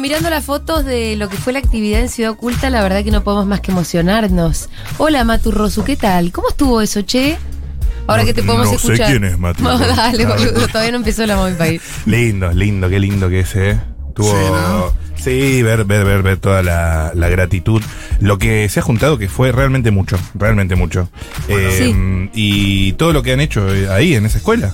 Bueno, mirando las fotos de lo que fue la actividad en Ciudad Oculta, la verdad que no podemos más que emocionarnos. Hola, Matu Rosu, ¿qué tal? ¿Cómo estuvo eso, che? Ahora No- que te podemos no sé escuchar. quién es Matu No, dale, boludo, todavía no empezó la Mami País. Lindo, lindo, qué lindo que es, ¿eh? Tuvo. Sí, ¿no? Sí, ver, ver, ver, ver toda la, la gratitud. Lo que se ha juntado, que fue realmente mucho, realmente mucho. Eh, Y todo lo que han hecho eh, ahí en esa escuela.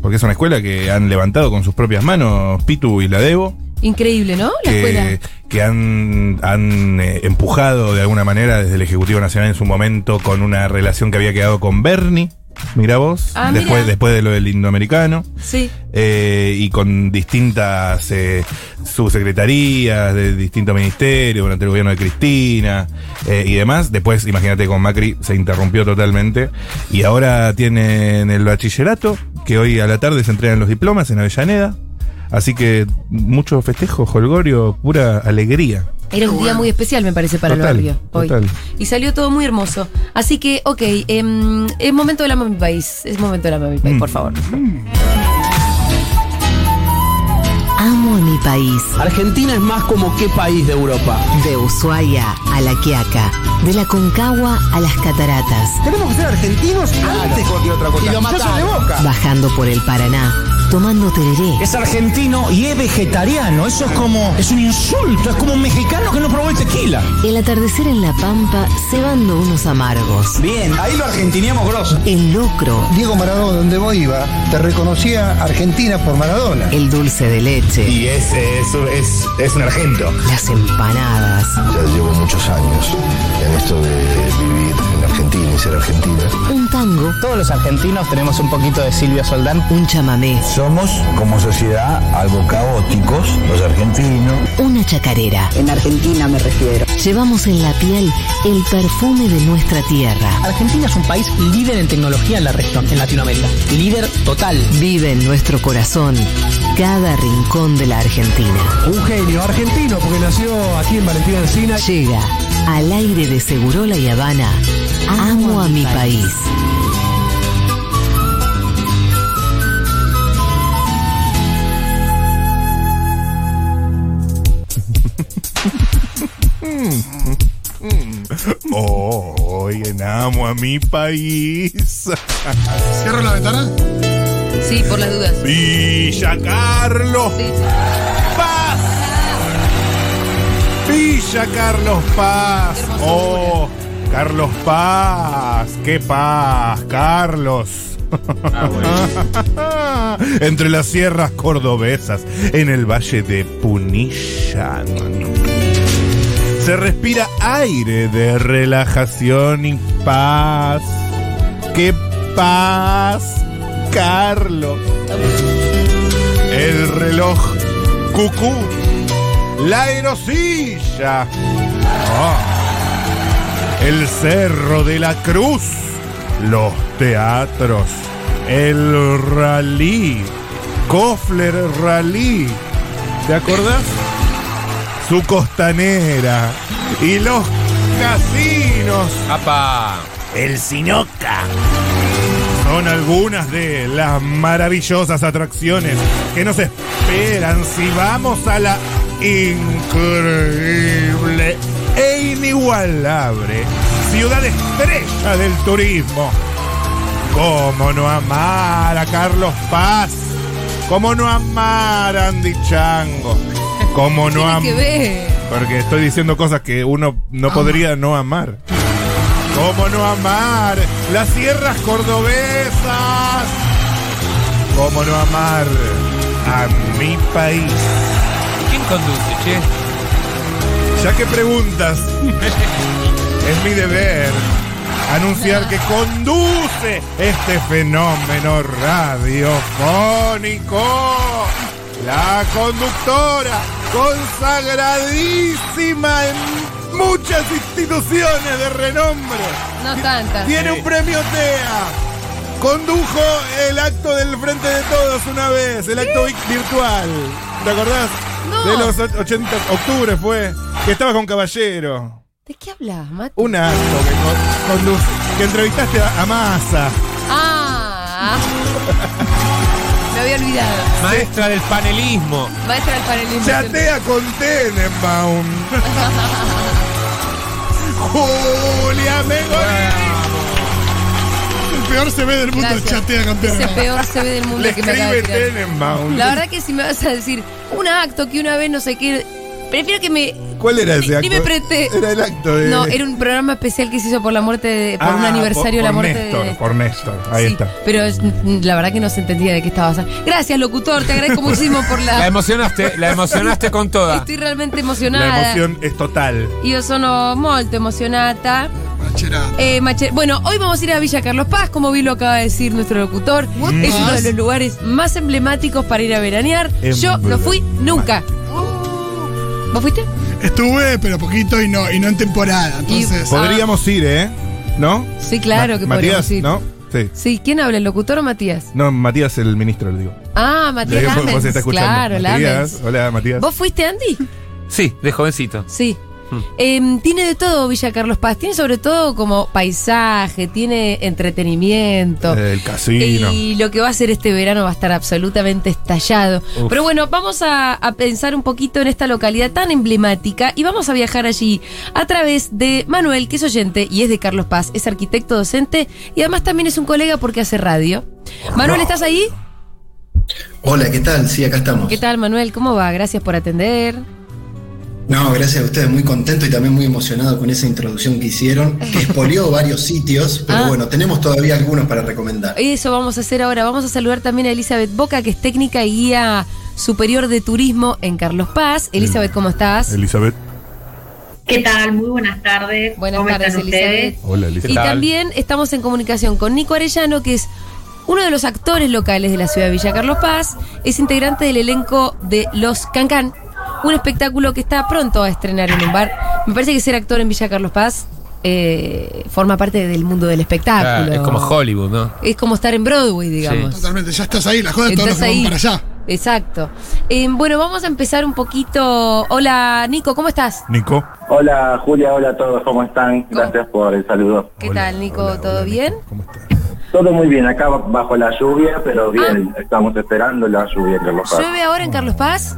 Porque es una escuela que han levantado con sus propias manos Pitu y la Debo. Increíble, ¿no? La escuela. que, que han, han eh, empujado de alguna manera desde el Ejecutivo Nacional en su momento con una relación que había quedado con Bernie. Mira vos, Ah, después, después de lo del indoamericano. Sí. eh, y con distintas eh, subsecretarías de distintos ministerios durante el gobierno de Cristina eh, y demás. Después, imagínate, con Macri se interrumpió totalmente. Y ahora tienen el bachillerato, que hoy a la tarde se entregan los diplomas en Avellaneda. Así que mucho festejo, holgorio, pura alegría. Era un día muy especial, me parece, para Total, el barrio. Hoy. total. Y salió todo muy hermoso. Así que, ok, em, es momento de la Mami País. Es momento de la Mami País, Mm. por favor. Amo a mi país. Argentina es más como qué país de Europa. De Ushuaia a La Quiaca. De la Concagua a las Cataratas. Tenemos que ser argentinos antes que cualquier otra cosa. Y lo de boca. Bajando por el Paraná. Tomando tereré. Es argentino y es vegetariano. Eso es como. Es un insulto. Es como un mexicano que no probó el tequila. El atardecer en La Pampa cebando unos amargos. Bien, ahí lo argentineamos grosso. El locro. Diego Maradona, donde vos iba, te reconocía Argentina por Maradona. El dulce de leche. Y es, es, es, es un argento. Las empanadas. Ya llevo muchos años en esto de vivir Argentina y ser argentina. Un tango. Todos los argentinos tenemos un poquito de Silvia Soldán. Un chamamé. Somos, como sociedad, algo caóticos, los argentinos. Una chacarera. En Argentina me refiero. Llevamos en la piel el perfume de nuestra tierra. Argentina es un país líder en tecnología en la región, en Latinoamérica. Líder total. Vive en nuestro corazón cada rincón de la Argentina. Un genio argentino porque nació aquí en Valentina Encina. Llega al aire de Segurola y Habana. Amo a mi país. Hoy en amo a mi país. Cierro la ventana. Sí, por las dudas. Villa Carlos Sí. Paz. Villa Carlos Paz. Oh, Carlos Paz. Qué paz, Carlos. Entre las sierras cordobesas, en el valle de Punilla. Se respira aire de relajación y paz. ¡Qué paz, Carlos! El reloj cucú. La aerosilla. Ah. El cerro de la cruz. Los teatros. El rally. Kofler Rally. ¿Te acordás? Su costanera. Y los casinos. El Sinoca. Son algunas de las maravillosas atracciones que nos esperan si vamos a la increíble e inigualable ciudad estrella del turismo. ¿Cómo no amar a Carlos Paz? ¿Cómo no amar a Andy Chango? ¿Cómo no amar? Porque estoy diciendo cosas que uno no podría no amar. ¿Cómo no amar las sierras cordobesas? ¿Cómo no amar a mi país? ¿Quién conduce, che? Ya que preguntas, es mi deber anunciar que conduce este fenómeno radiofónico. La conductora consagradísima en muchas instituciones de renombre. No tantas. Tiene un premio TEA. Condujo el acto del Frente de Todos una vez, el acto vi- virtual. ¿Te acordás? No. De los och- 80, octubre fue, que estaba con Caballero. ¿De qué hablas, Mati? Un acto que, con- conduce- que entrevistaste a, a Massa. Ah. me había olvidado. Maestra del panelismo. Maestra del panelismo. Chatea con Tenenbaum. Julia Mengolini. El peor se ve del mundo Gracias. chatea con Ese peor se ve del mundo Le que me acaba de escribe tirar. Tenenbaum. La verdad que si me vas a decir un acto que una vez no sé qué, prefiero que me ¿Cuál era ese acto? ni me presté. Era el acto de. no, era un programa especial que se hizo por la muerte de, por un Ah, aniversario de por- la por muerte Néstor, de Por Néstor, ahí Sí, está. Pero es- la verdad que no se entendía de qué estaba hablando. Gracias, locutor, te agradezco muchísimo por La la. emocionaste, la emocionaste con toda. Estoy realmente La emocionada. emoción es total. Io sono molto emozionata. Eh, Mache- bueno, hoy vamos a ir a Villa Carlos Paz, como bien lo acaba de decir nuestro locutor. Es uno de los lugares más emblemáticos para ir a veranear. Yo no fui nunca. ¿Vos fuiste? Estuve, pero poquito y no, y no en temporada. Entonces, Podríamos ir, ¿eh? ¿No? Sí, claro que Matías, podríamos ir. ¿no? Sí. Sí, ¿quién habla, el locutor o Matías? No, Matías el ministro, le digo. Ah, Matías digo, vos Lamens. está escuchando. Claro, Matías, Lamens. Hola, Matías. ¿Vos fuiste, Andy? Sí, de jovencito. Sí. Em, tiene de todo Villa Carlos Paz. Tiene sobre todo como paisaje, tiene entretenimiento. El casino. Y lo que va a hacer este verano va a estar absolutamente estallado. Uf. Pero bueno, vamos a, a pensar un poquito en esta localidad tan emblemática y vamos a viajar allí a través de Manuel, que es oyente y es de Carlos Paz, es arquitecto docente y además también es un colega porque hace radio. Manuel, ¿estás ahí? Hola, ¿qué tal? Sí, acá estamos. ¿Qué tal, Manuel? ¿Cómo va? Gracias por atender. No, gracias a ustedes, muy contento y también muy emocionado con esa introducción que hicieron, que expolió varios sitios, pero Ah. bueno, tenemos todavía algunos para recomendar. Eso vamos a hacer ahora. Vamos a saludar también a Elizabeth Boca, que es técnica y guía superior de turismo en Carlos Paz. Elizabeth, ¿cómo estás? Elizabeth. ¿Qué tal? Muy buenas tardes. Buenas ¿Cómo tardes, están ustedes? Elizabeth. Hola, Elizabeth. Y también estamos en comunicación con Nico Arellano, que es uno de los actores locales de la ciudad de Villa Carlos Paz. Es integrante del elenco de Los Cancán, un espectáculo que está pronto a estrenar en un bar. Me parece que ser actor en Villa Carlos Paz eh, forma parte del mundo del espectáculo. Ah, es como Hollywood, ¿no? Es como estar en Broadway, digamos. totalmente, ya estás ahí, la joda, todos Estás nos vamos ahí. para allá. Exacto. Eh, bueno, vamos a empezar un poquito. Hola, Nico, ¿cómo estás? Nico. Hola Julia, hola a todos, ¿cómo están? Gracias por el saludo. ¿Qué tal, Nico? ¿Todo bien? Todo muy bien, acá bajo la lluvia, pero bien, estamos esperando la lluvia en Carlos Paz. ¿Llueve ahora en Carlos Paz?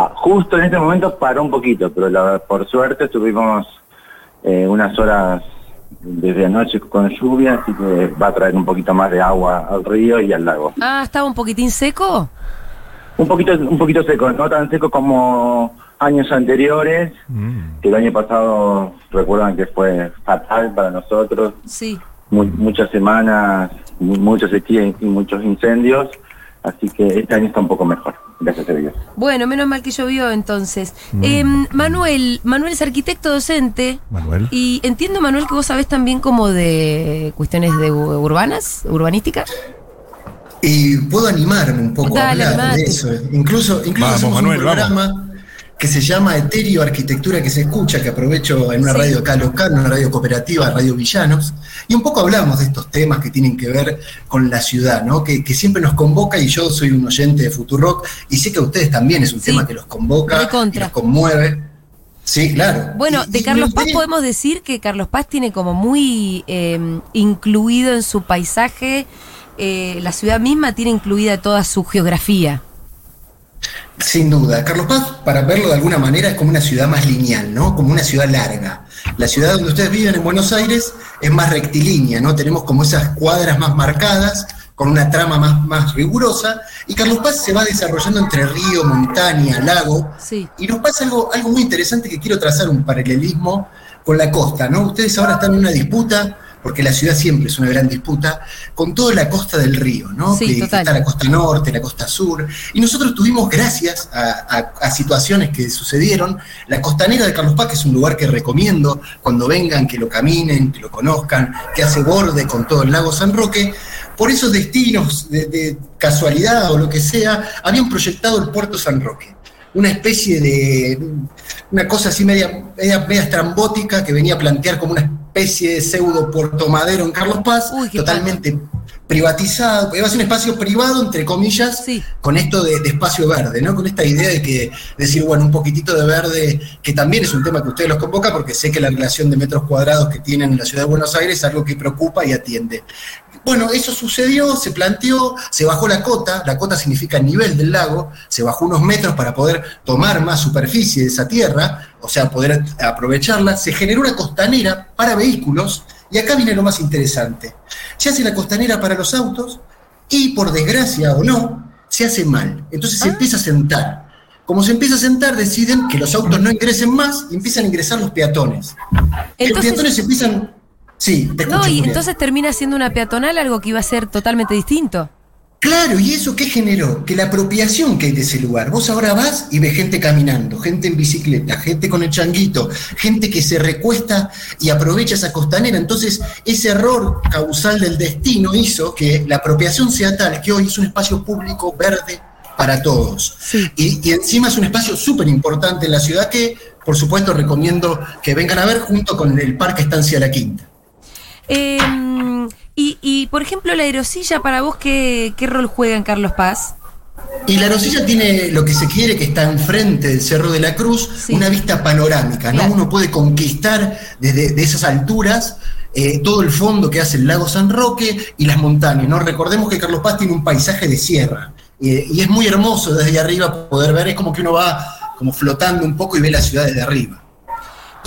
Ah, justo en este momento paró un poquito, pero la- por suerte estuvimos eh, unas horas desde anoche con lluvia, así que va a traer un poquito más de agua al río y al lago. Ah, estaba un poquitín seco. Un poquito, un poquito seco, no tan seco como años anteriores, que el año pasado recuerdan que fue fatal para nosotros, Sí. mu- muchas semanas, mu- mucha sequía y y muchos incendios, así que este año está un poco mejor, gracias a Dios. Bueno, menos mal que llovió entonces. Eh, Manuel, Manuel es arquitecto docente. Manuel. Y entiendo, Manuel, que vos sabés también como de cuestiones de urbanas, urbanística. Y puedo animarme un poco Dale, a hablar animate. de eso. Incluso, incluso Vamos, Manuel, un programa que se llama Eterio Arquitectura que se escucha, que aprovecho en una Sí. radio acá local, una radio cooperativa, Radio Villanos, y un poco hablamos de estos temas que tienen que ver con la ciudad, ¿no? Que, que siempre nos convoca, y yo soy un oyente de Futurock, y sé que a ustedes también es un Sí. tema que los convoca y Recontra. los conmueve. Sí, claro. Bueno, de Carlos Paz podemos decir que Carlos Paz tiene como muy eh, incluido en su paisaje, eh, la ciudad misma tiene incluida toda su geografía. Sin duda. Carlos Paz, para verlo de alguna manera, es como una ciudad más lineal, ¿no? Como una ciudad larga. La ciudad donde ustedes viven en Buenos Aires es más rectilínea, ¿no? Tenemos como esas cuadras más marcadas, con una trama más, más rigurosa, y Carlos Paz se va desarrollando entre río, montaña, lago, Sí. y nos pasa algo, algo muy interesante que quiero trazar un paralelismo con la costa, ¿no? Ustedes ahora están en una disputa, porque la ciudad siempre es una gran disputa, con toda la costa del río, ¿no? Sí, que, total. está la costa norte, la costa sur, y nosotros tuvimos, gracias a, a- a situaciones que sucedieron, la costanera de Carlos Paz, que es un lugar que recomiendo cuando vengan, que lo caminen, que lo conozcan, que hace borde con todo el lago San Roque, por esos destinos de, de casualidad o lo que sea, habían proyectado el puerto San Roque una especie de una cosa así media, media, media estrambótica que venía a plantear como una especie de pseudo Puerto Madero en Carlos Paz, totalmente privatizado, iba a ser un espacio privado, entre comillas, con esto de, de espacio verde, ¿no? Con esta idea de que decir, bueno, un poquitito de verde, que también es un tema que ustedes los convoca, porque sé que la relación de metros cuadrados que tienen en la ciudad de Buenos Aires es algo que preocupa y atiende. Bueno, eso sucedió, se planteó, se bajó la cota, la cota significa nivel del lago, se bajó unos metros para poder tomar más superficie de esa tierra, o sea, poder aprovecharla, se generó una costanera para vehículos, y acá viene lo más interesante. Se hace la costanera para los autos y por desgracia o no, se hace mal. Entonces se empieza a sentar. Como se empieza a sentar, deciden que los autos no ingresen más y empiezan a ingresar los peatones. los peatones empiezan... Sí, te escucho, No, y entonces termina siendo una peatonal algo que iba a ser totalmente distinto. Claro, ¿y eso qué generó? Que la apropiación que hay de ese lugar. Vos ahora vas y ves gente caminando, gente en bicicleta, gente con el changuito, gente que se recuesta y aprovecha esa costanera. Entonces, ese error causal del destino hizo que la apropiación sea tal que hoy es un espacio público verde para todos. Y, y encima es un espacio súper importante en la ciudad que, por supuesto, recomiendo que vengan a ver junto con el Parque Estancia La Quinta. Eh, y, y, por ejemplo, la aerosilla, para vos, ¿qué, qué rol juega en Carlos Paz? Y la Rosilla tiene lo que se quiere, que está enfrente del Cerro de la Cruz, una vista panorámica, ¿no? Uno puede conquistar desde de esas alturas eh, todo el fondo que hace el lago San Roque y las montañas, ¿no? Recordemos que Carlos Paz tiene un paisaje de sierra eh, y es muy hermoso desde ahí arriba poder ver, es como que uno va como flotando un poco y ve la ciudad desde arriba.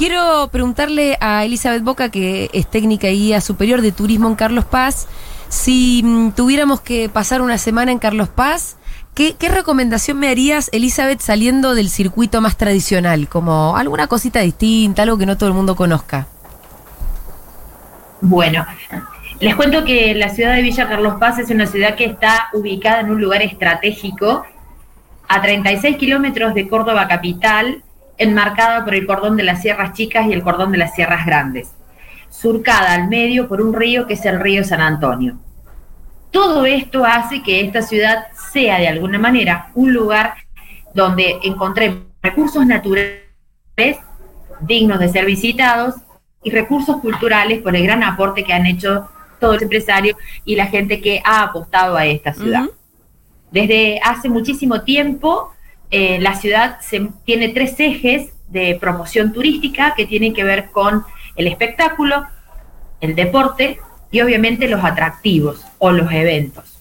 Quiero preguntarle a Elizabeth Boca, que es técnica y guía superior de turismo en Carlos Paz, si mm, tuviéramos que pasar una semana en Carlos Paz, ¿qué, recomendación me harías, Elizabeth, saliendo del circuito más tradicional? Como alguna cosita distinta, algo que no todo el mundo conozca. Bueno, les cuento que la ciudad de Villa Carlos Paz es una ciudad que está ubicada en un lugar estratégico a 36 kilómetros de Córdoba capital, enmarcada por el cordón de las Sierras Chicas y el cordón de las Sierras Grandes, surcada al medio por un río que es el río San Antonio. Todo esto hace que esta ciudad sea de alguna manera un lugar donde encontremos recursos naturales dignos de ser visitados y recursos culturales por el gran aporte que han hecho todos los empresarios y la gente que ha apostado a esta ciudad. Desde hace muchísimo tiempo, eh, la ciudad se- tiene tres ejes de promoción turística que tienen que ver con el espectáculo, el deporte y obviamente los atractivos o los eventos.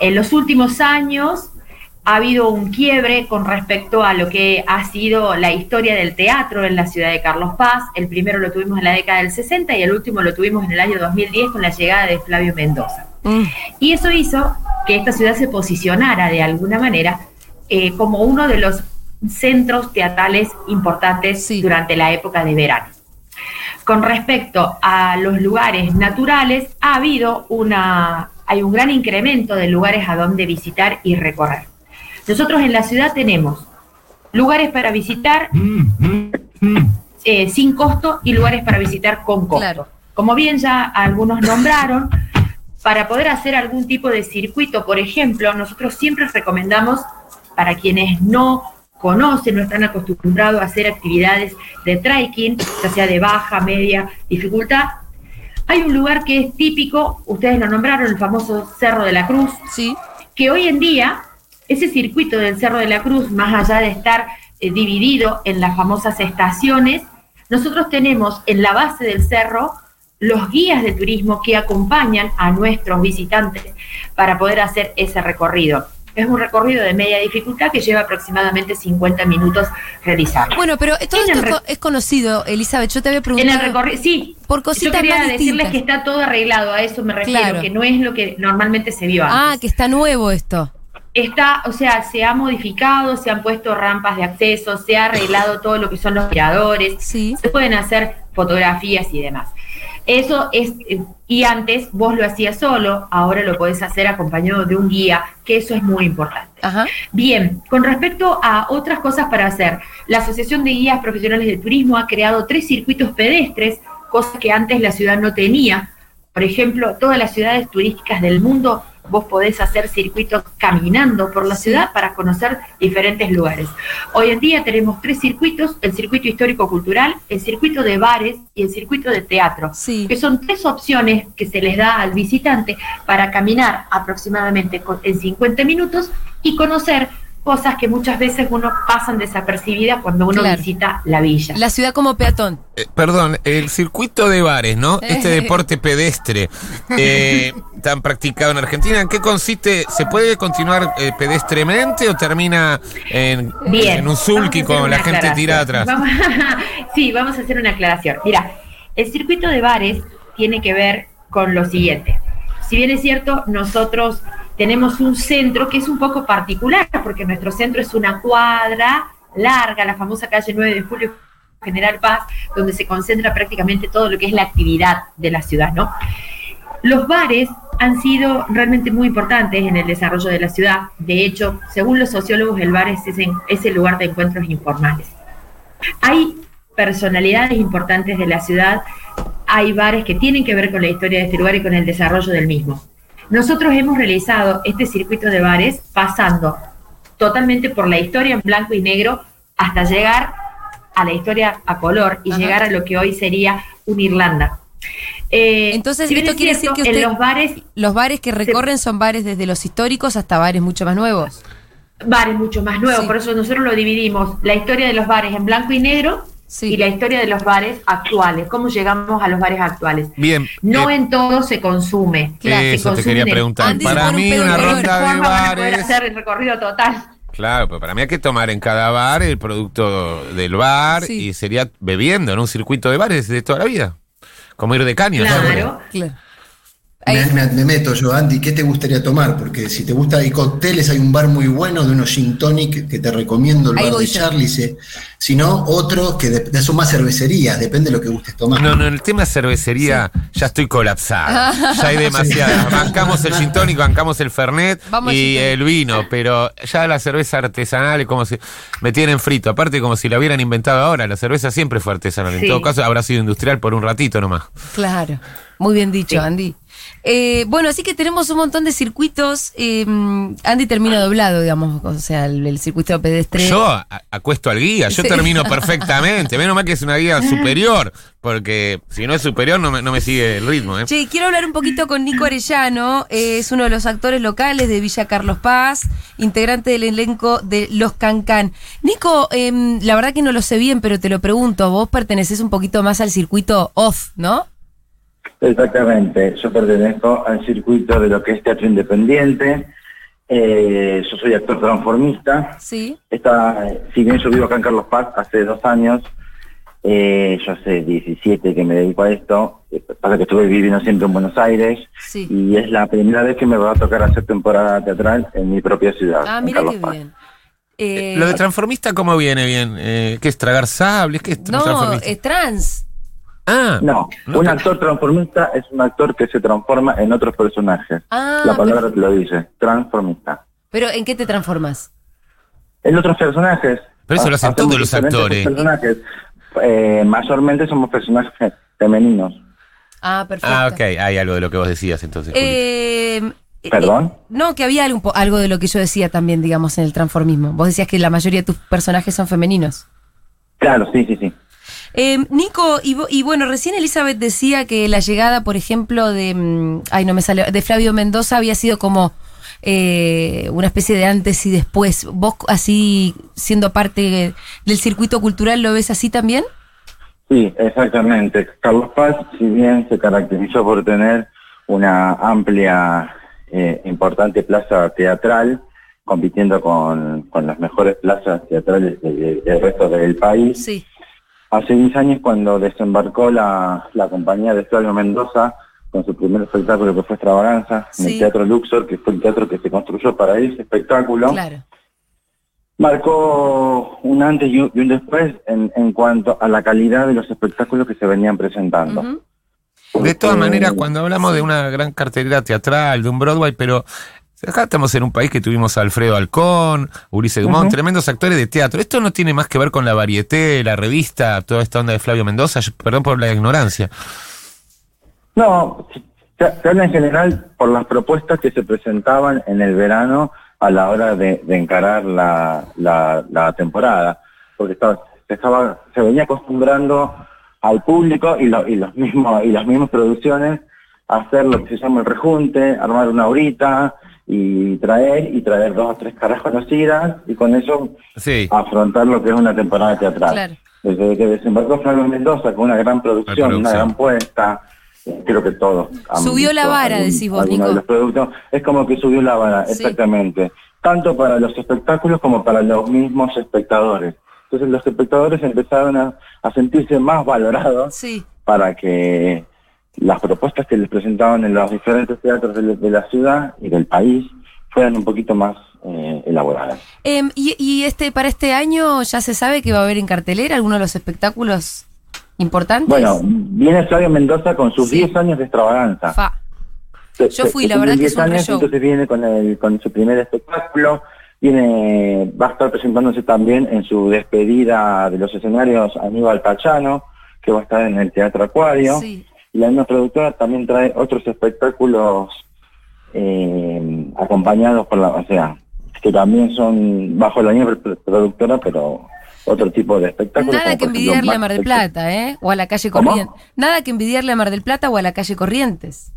En los últimos años ha habido un quiebre con respecto a lo que ha sido la historia del teatro en la ciudad de Carlos Paz. El primero lo tuvimos en la década del 60 y el último lo tuvimos en el año 2010 con la llegada de Flavio Mendoza. Y eso hizo que esta ciudad se posicionara de alguna manera eh, como uno de los centros teatrales importantes durante la época de verano. Con respecto a los lugares naturales, ha habido una, hay un gran incremento de lugares a donde visitar y recorrer. Nosotros en la ciudad tenemos lugares para visitar eh, sin costo y lugares para visitar con costo. Como bien ya algunos nombraron, para poder hacer algún tipo de circuito, por ejemplo, nosotros siempre recomendamos para quienes no conocen, no están acostumbrados a hacer actividades de trekking, ya sea de baja, media dificultad, hay un lugar que es típico, ustedes lo nombraron, el famoso Cerro de la Cruz, que hoy en día ese circuito del Cerro de la Cruz, más allá de estar eh, dividido en las famosas estaciones, nosotros tenemos en la base del cerro los guías de turismo que acompañan a nuestros visitantes para poder hacer ese recorrido. Es un recorrido de media dificultad que lleva aproximadamente 50 minutos realizarlo. Bueno, pero todo En esto es, co- es conocido, Elizabeth. Yo te había En preguntado. el recorrido, sí. Por Yo cositas quería más decirles que está todo arreglado, a eso me refiero, Claro. que no es lo que normalmente se vio antes. Ah, que está nuevo esto. Está, o sea, se ha modificado, se han puesto rampas de acceso, se ha arreglado todo lo que son los miradores, se pueden hacer fotografías y demás. Eso es, eh, y antes vos lo hacías solo, ahora lo podés hacer acompañado de un guía, que eso es muy importante. Bien, con respecto a otras cosas para hacer, la Asociación de Guías Profesionales de Turismo ha creado tres circuitos pedestres, cosa que antes la ciudad no tenía. Por ejemplo, todas las ciudades turísticas del mundo, vos podés hacer circuitos caminando por la ciudad para conocer diferentes lugares. Hoy en día tenemos tres circuitos, el circuito histórico-cultural, el circuito de bares y el circuito de teatro, que son tres opciones que se les da al visitante para caminar aproximadamente en 50 minutos y conocer cosas que muchas veces uno pasan desapercibidas cuando uno Claro. visita la villa. La ciudad como peatón. Eh, perdón, el circuito de bares, ¿no? Este deporte pedestre eh, tan practicado en Argentina, ¿en qué consiste? ¿Se puede continuar eh, pedestremente o termina en, Bien. en un sulky con la gente tirada atrás? sí, vamos a hacer una aclaración. Mira, el circuito de bares tiene que ver con lo siguiente. Si bien es cierto, nosotros tenemos un centro que es un poco particular, porque nuestro centro es una cuadra larga, la famosa calle 9 de Julio General Paz, donde se concentra prácticamente todo lo que es la actividad de la ciudad. Los bares han sido realmente muy importantes en el desarrollo de la ciudad. De hecho, según los sociólogos, el bar es ese, es el lugar de encuentros informales. Hay personalidades importantes de la ciudad, hay bares que tienen que ver con la historia de este lugar y con el desarrollo del mismo. Nosotros hemos realizado este circuito de bares pasando totalmente por la historia en blanco y negro hasta llegar a la historia a color y Ajá. llegar a lo que hoy sería una Irlanda. Eh, Entonces, si esto es quiere cierto, decir que en los bares Los bares que recorren son bares desde los históricos hasta bares mucho más nuevos. bares mucho más nuevos, Sí. por eso nosotros lo dividimos, la historia de los bares en blanco y negro Sí. y la historia de los bares actuales, cómo llegamos a los bares actuales. Bien. No eh, en todo se consume. Claro, se eso te quería preguntar. Para un mí pedo una ronda de poder bares... hacer el recorrido total. Claro, pero para mí hay que tomar en cada bar el producto del bar Sí. y sería bebiendo en un circuito de bares de toda la vida. Como ir de caña. Claro. Claro. Me, Ahí- me- me meto yo, Andy, ¿qué te gustaría tomar? Porque si te gusta, hay cócteles, hay un bar muy bueno de unos gin tonic que te recomiendo, el Ahí bar de yo. Charlie. Se- Si no, otro que de, de- son más cervecerías, depende de lo que gustes tomar. No, no, en el tema cervecería ya estoy colapsado. Ya hay demasiadas. Bancamos el gin tonic, bancamos el fernet Vamos y el vino, pero ya la cerveza artesanal es como si me tienen frito. Aparte, como si la hubieran inventado ahora. La cerveza siempre fue artesanal. En Sí. todo caso, habrá sido industrial por un ratito nomás. Claro, muy bien dicho, Andy. Eh, bueno, así que tenemos un montón de circuitos. eh, Andy termina doblado, digamos, o sea, el, el circuito pedestre. Yo a- acuesto al guía, yo Sí. termino perfectamente. Menos mal que es una guía superior, porque si no es superior no me, no me sigue el ritmo. ¿eh? Che, quiero hablar un poquito con Nico Arellano, eh, es uno de los actores locales de Villa Carlos Paz, integrante del elenco de Los Cancán. Nico, em, la verdad que no lo sé bien, pero te lo pregunto, vos perteneces un poquito más al circuito off, ¿no? Exactamente, yo pertenezco al circuito de lo que es teatro independiente, eh, yo soy actor transformista, Sí. Esta, si bien yo vivo acá en Carlos Paz hace dos años, eh, yo hace 17 que me dedico a esto, eh, pasa que estuve viviendo siempre en Buenos Aires Sí. y es la primera vez que me va a tocar hacer temporada teatral en mi propia ciudad. Ah, en mira Carlos qué Paz. bien. Eh, Lo de transformista, ¿cómo viene bien? Eh, ¿Qué es tragar sables? ¿Qué es no, transformista? es trans. Ah, No, No, un actor transformista es un actor que se transforma en otros personajes. Ah, la palabra pero, te lo dice, transformista. pero ¿en qué te transformas? En otros personajes. Pero eso lo hacen todos los actores. Personajes. Eh, mayormente somos personajes femeninos. Ah, perfecto. ah, ok, hay algo de lo que vos decías entonces. Eh, eh, ¿Perdón? no, que había algo, algo de lo que yo decía también, digamos, en el transformismo. Vos decías que la mayoría de tus personajes son femeninos. Claro, sí, sí, sí. Eh, Nico, y, y bueno, recién Elizabeth decía que la llegada, por ejemplo, de. mm, Ay, no me sale. De Flavio Mendoza había sido como eh, una especie de antes y después. ¿Vos, así, siendo parte del circuito cultural, lo ves así también? Sí, exactamente. Carlos Paz, si bien se caracterizó por tener una amplia, eh, importante plaza teatral, compitiendo con, con las mejores plazas teatrales de- de- del resto del país, Sí. Hace 10 años cuando desembarcó la, la compañía de Flavio Mendoza con su primer espectáculo que fue Extravaganza, en el Teatro Luxor, que fue el teatro que se construyó para ese espectáculo. Claro. marcó un antes y un, después en, en cuanto a la calidad de los espectáculos que se venían presentando. De todas Eh, maneras, cuando hablamos de una gran cartelera teatral, de un Broadway, pero acá estamos en un país que tuvimos a Alfredo Alcón, Ulises Dumont, tremendos actores de teatro. Esto no tiene más que ver con la varieté, la revista, toda esta onda de Flavio Mendoza. Yo- perdón por la ignorancia. No, se, se habla en general por las propuestas que se presentaban en el verano a la hora de, de encarar la, la, la temporada, porque estaba, se, estaba, se venía acostumbrando al público y, lo- y los mismos y las mismas producciones a hacer lo que se llama el rejunte, armar una horita y traer y traer dos o tres caras conocidas y con eso Sí. afrontar lo que es una temporada teatral. Claro. Desde que desembarcó Flavio Mendoza con una gran producción, producción. una gran puesta, creo que todos. han Subió la vara, decís vos, Nico. de los productos. Es como que subió la vara, Sí. exactamente. Tanto para los espectáculos como para los mismos espectadores. Entonces los espectadores empezaron a, a sentirse más valorados Sí. para que las propuestas que les presentaban en los diferentes teatros de, de la ciudad y del país fueran un poquito más eh, elaboradas. Em, y, y este para este año ya se sabe que va a haber en cartelera alguno de los espectáculos importantes. Bueno, viene Flavio Mendoza con sus Sí. 10 años de extravaganza. Fa. Se- Yo fui, se la verdad que es 10 un años, re-show. entonces viene con, el, con su primer espectáculo, viene, va a estar presentándose también en su despedida de los escenarios Aníbal Pachano, que va a estar en el Teatro Acuario. Sí. Y la misma productora también trae otros espectáculos eh, acompañados por la, o sea, que también son bajo la misma pr- productora, pero otro tipo de espectáculos. Nada que envidiarle a Mar del Plata, ¿eh? O a la calle. Corrientes. Nada que envidiarle a Mar del Plata o a la calle Corrientes.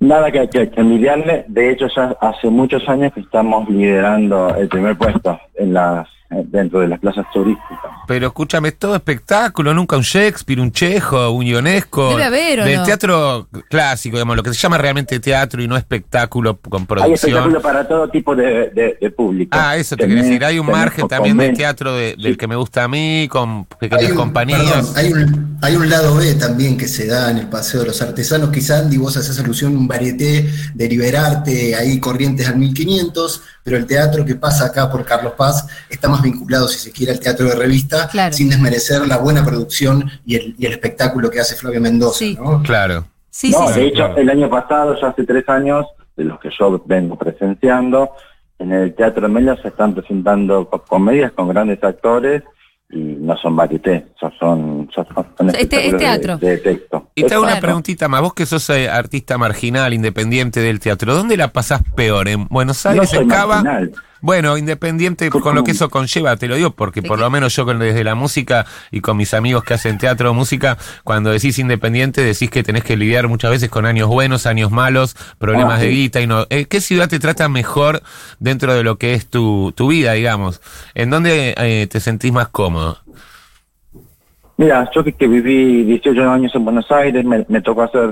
Nada que, que, que envidiarle, de hecho ya hace muchos años que estamos liderando el primer puesto en las dentro de las plazas turísticas. Pero escúchame, es todo espectáculo, nunca un Shakespeare, un Chejo, un Ionesco. Debe haber, ¿o Del no? teatro clásico, digamos, lo que se llama realmente teatro y no espectáculo con Hay producción. espectáculos para todo tipo de, de- de público. Ah, eso te quería decir. Hay un margen también de teatro de- del que me gusta a mí, con Hay pequeñas un, compañías. perdón, hay, un, hay un lado B también que se da en el Paseo de los Artesanos. Quizá Andy, vos haces alusión a un varieté de Liberarte, ahí Corrientes al 1500, pero el teatro que pasa acá por Carlos Paz está más vinculado, si se quiere, al teatro de revista, Claro. sin desmerecer la buena producción y el, y el espectáculo que hace Flavio Mendoza. Sí. ¿no? Claro. Sí, no, sí, sí. de hecho, el año pasado, ya hace tres años, de los que yo vengo presenciando, en el Teatro Melo se están presentando co- comedias con grandes actores y no son varieté, son, son, son, son Este- espectáculos es de- teatro. De, texto. Y te hago una Claro. preguntita más. Vos que sos eh, artista marginal, independiente del teatro, ¿dónde la pasás peor? ¿En Buenos No Aires, soy en Cava? marginal. Bueno, independiente con lo que eso conlleva, te lo digo, porque por lo menos yo con- desde la música y con mis amigos que hacen teatro o música, cuando decís independiente, decís que tenés que lidiar muchas veces con años buenos, años malos, problemas Ah, de guita y no. Eh, ¿Qué ciudad te trata mejor dentro de lo que es tu, tu vida, digamos? ¿En dónde eh, te sentís más cómodo? Mira, yo que, que viví 18 años en Buenos Aires, me, me tocó hacer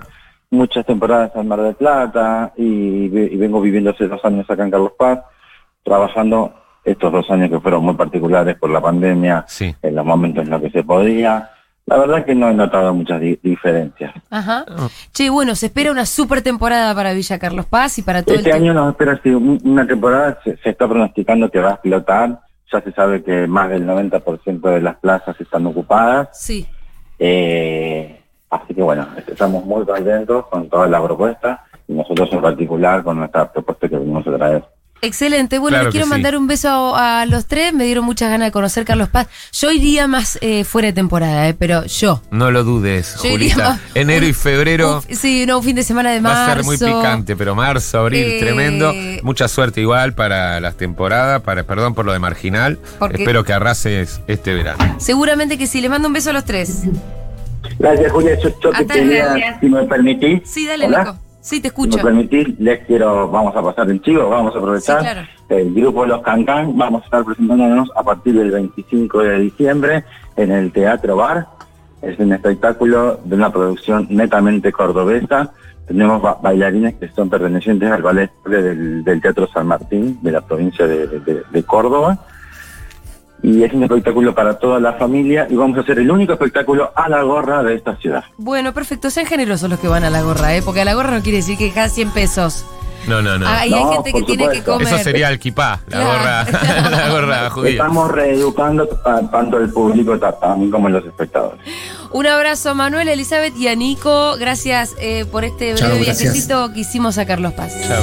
muchas temporadas en Mar del Plata y vengo viviendo hace dos años acá en Carlos Paz, trabajando estos dos años que fueron muy particulares por la pandemia, Sí. en los momentos en los que se podía. La verdad que no he notado muchas di- diferencias. Ajá. Che, bueno, se espera una super temporada para Villa Carlos Paz y para todo Este el año nos espera sí, una temporada, se, se está pronosticando que va a explotar. Ya se sabe que más del 90% de las plazas están ocupadas. Sí. Eh, así que bueno, estamos muy contentos con toda la propuesta y nosotros en particular con nuestra propuesta que venimos a traer. Excelente. Bueno, Claro les quiero sí. mandar un beso a, a los tres. Me dieron muchas ganas de conocer Carlos Paz. Yo iría más eh, fuera de temporada, eh, pero yo. No lo dudes, Yo Julita. más- Enero y febrero. un- sí, no, un fin de semana de marzo. Va a ser muy picante, pero marzo, abril, Eh, tremendo. Mucha suerte igual para las temporadas, para, perdón por lo de marginal. Porque- Espero que arrases este verano. Seguramente que sí. Les mando un beso a los tres. Gracias Julia, yo, yo te Hasta quería, si me permitís, Sí, dale, Hola. Nico. Sí, te si me escucho. permitís, les quiero, vamos a pasar el chivo, vamos a aprovechar. Sí, claro. El grupo Los Cancán, vamos a estar presentándonos a partir del 25 de diciembre en el Teatro Bar. Es un espectáculo de una producción netamente cordobesa. Tenemos ba- bailarines que son pertenecientes al ballet del, del Teatro San Martín, de la provincia de, de- de Córdoba. Y es un espectáculo para toda la familia y vamos a hacer el único espectáculo a la gorra de esta ciudad. Bueno, perfecto. Sean generosos los que van a la gorra, ¿eh? Porque a la gorra no quiere decir que cada 100 pesos. No, no, no. Ahí No, hay gente que tiene que comer. Eso sería el kipá, la Claro. gorra, la gorra judía. Estamos reeducando ta- tanto el público ta- también como los espectadores. Un abrazo a Manuel, a Elizabeth y a Nico. Gracias eh, por este breve viajecito que hicimos a Carlos Paz. Chao.